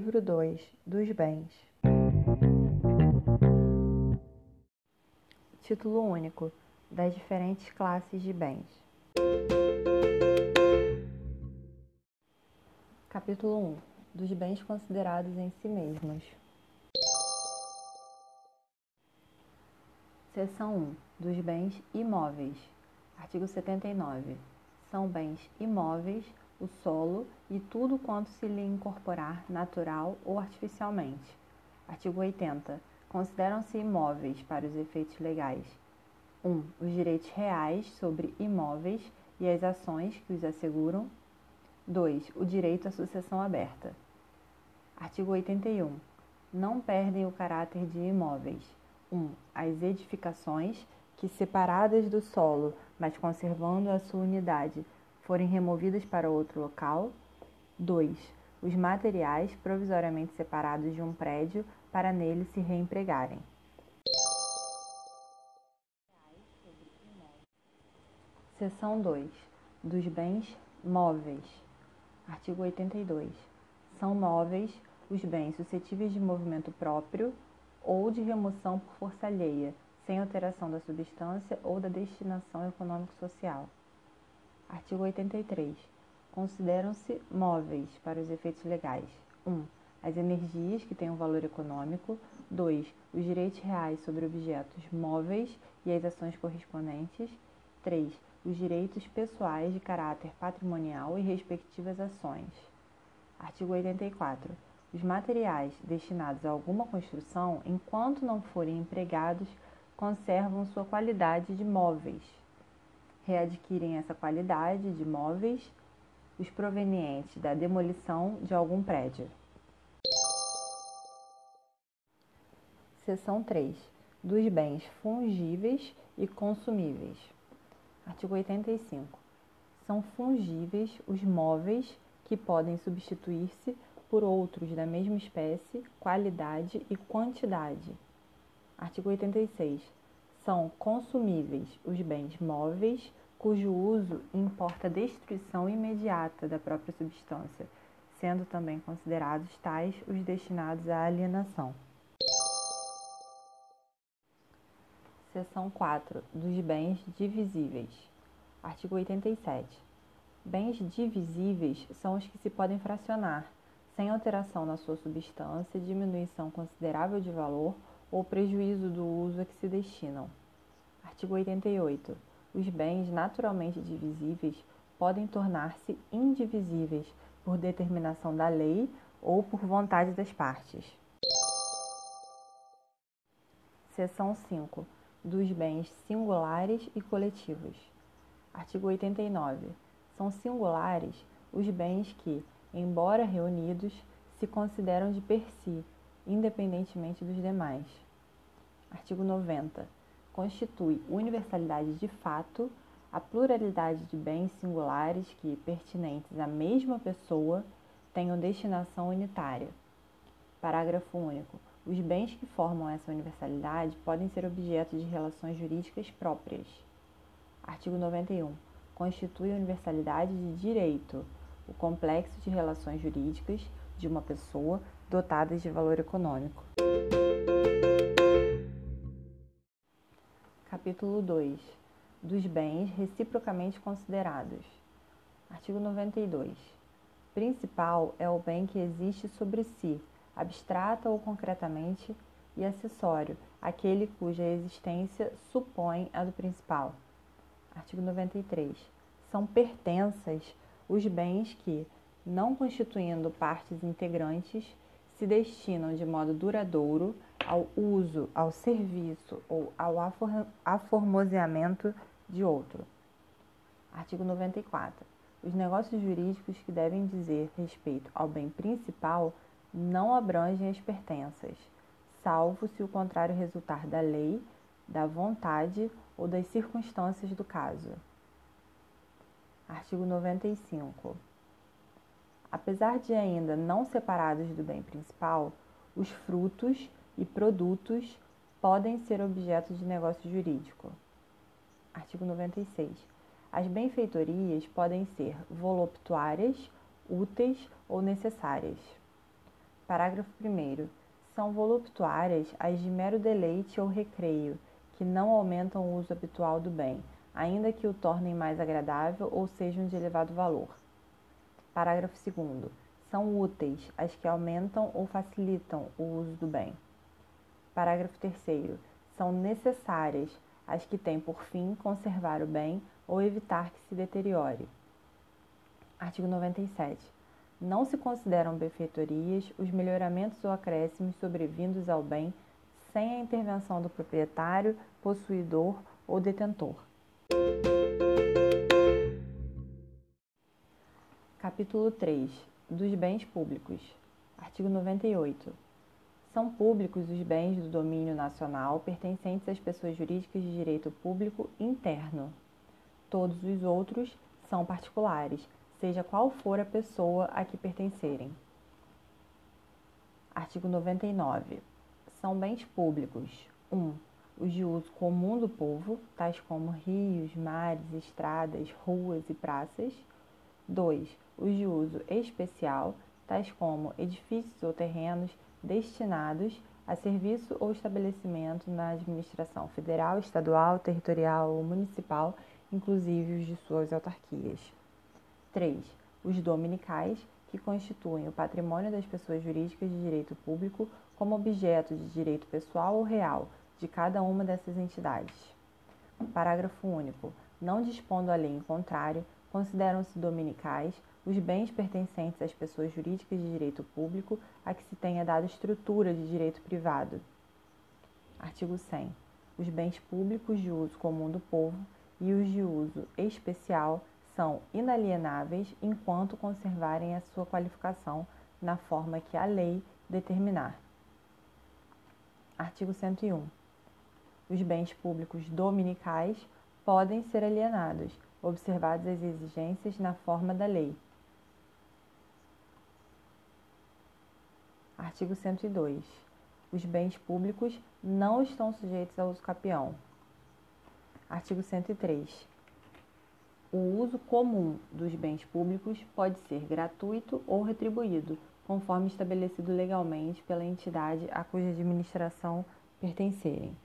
Livro 2 dos Bens. Título único das diferentes classes de bens. Capítulo 1 dos bens considerados em si mesmos. Seção 1 dos bens imóveis. Artigo 79. São bens imóveis o solo e tudo quanto se lhe incorporar natural ou artificialmente. Artigo 80. Consideram-se imóveis para os efeitos legais 1. Um, os direitos reais sobre imóveis e as ações que os asseguram. 2. O direito à sucessão aberta. Artigo 81. Não perdem o caráter de imóveis. 1. Um, as edificações que, separadas do solo, mas conservando a sua unidade, forem removidas para outro local. 2. Os materiais provisoriamente separados de um prédio para nele se reempregarem. Seção 2. Dos bens móveis. Artigo 82. São móveis os bens suscetíveis de movimento próprio ou de remoção por força alheia, sem alteração da substância ou da destinação econômico-social. Artigo 83. Consideram-se móveis para os efeitos legais: 1. Um, as energias que têm um valor econômico. 2. Os direitos reais sobre objetos móveis e as ações correspondentes. 3. Os direitos pessoais de caráter patrimonial e respectivas ações. Artigo 84. Os materiais destinados a alguma construção, enquanto não forem empregados, conservam sua qualidade de móveis readquirem essa qualidade de móveis os provenientes da demolição de algum prédio. Seção 3. Dos bens fungíveis e consumíveis. Artigo 85. São fungíveis os móveis que podem substituir-se por outros da mesma espécie, qualidade e quantidade. Artigo 86 são consumíveis os bens móveis cujo uso importa destruição imediata da própria substância, sendo também considerados tais os destinados à alienação. Seção 4 dos bens divisíveis. Artigo 87. Bens divisíveis são os que se podem fracionar, sem alteração na sua substância, diminuição considerável de valor ou prejuízo do uso a que se destinam. Artigo 88. Os bens naturalmente divisíveis podem tornar-se indivisíveis por determinação da lei ou por vontade das partes. Seção 5. Dos bens singulares e coletivos. Artigo 89. São singulares os bens que, embora reunidos, se consideram de per si independentemente dos demais. Artigo 90. Constitui universalidade de fato a pluralidade de bens singulares que, pertinentes à mesma pessoa, tenham destinação unitária. Parágrafo único. Os bens que formam essa universalidade podem ser objeto de relações jurídicas próprias. Artigo 91. Constitui universalidade de direito o complexo de relações jurídicas de uma pessoa dotadas de valor econômico. Capítulo 2 dos bens reciprocamente considerados. Artigo 92. Principal é o bem que existe sobre si, abstrata ou concretamente, e acessório, aquele cuja existência supõe a do principal. Artigo 93. São pertenças os bens que, não constituindo partes integrantes, se destinam de modo duradouro ao uso, ao serviço ou ao aformoseamento de outro. Artigo 94. Os negócios jurídicos que devem dizer respeito ao bem principal não abrangem as pertenças, salvo se o contrário resultar da lei, da vontade ou das circunstâncias do caso. Artigo 95. Apesar de ainda não separados do bem principal, os frutos e produtos podem ser objeto de negócio jurídico. Artigo 96. As benfeitorias podem ser voluptuárias, úteis ou necessárias. Parágrafo 1. São voluptuárias as de mero deleite ou recreio, que não aumentam o uso habitual do bem, ainda que o tornem mais agradável ou sejam de elevado valor. Parágrafo 2. São úteis as que aumentam ou facilitam o uso do bem. Parágrafo 3. São necessárias as que têm por fim conservar o bem ou evitar que se deteriore. Artigo 97. Não se consideram benfeitorias os melhoramentos ou acréscimos sobrevindos ao bem sem a intervenção do proprietário, possuidor ou detentor. Capítulo 3 dos bens públicos. Artigo 98. São públicos os bens do domínio nacional pertencentes às pessoas jurídicas de direito público interno. Todos os outros são particulares, seja qual for a pessoa a que pertencerem. Artigo 99. São bens públicos: 1. Um, os de uso comum do povo, tais como rios, mares, estradas, ruas e praças. 2. Os de uso especial, tais como edifícios ou terrenos destinados a serviço ou estabelecimento na administração federal, estadual, territorial ou municipal, inclusive os de suas autarquias. 3. Os dominicais, que constituem o patrimônio das pessoas jurídicas de direito público como objeto de direito pessoal ou real de cada uma dessas entidades. Parágrafo único. Não dispondo a lei em contrário, consideram-se dominicais os bens pertencentes às pessoas jurídicas de direito público a que se tenha dado estrutura de direito privado. Artigo 100. Os bens públicos de uso comum do povo e os de uso especial são inalienáveis enquanto conservarem a sua qualificação na forma que a lei determinar. Artigo 101. Os bens públicos dominicais podem ser alienados, observadas as exigências na forma da lei. Artigo 102. Os bens públicos não estão sujeitos ao uso capião. Artigo 103. O uso comum dos bens públicos pode ser gratuito ou retribuído, conforme estabelecido legalmente pela entidade a cuja administração pertencerem.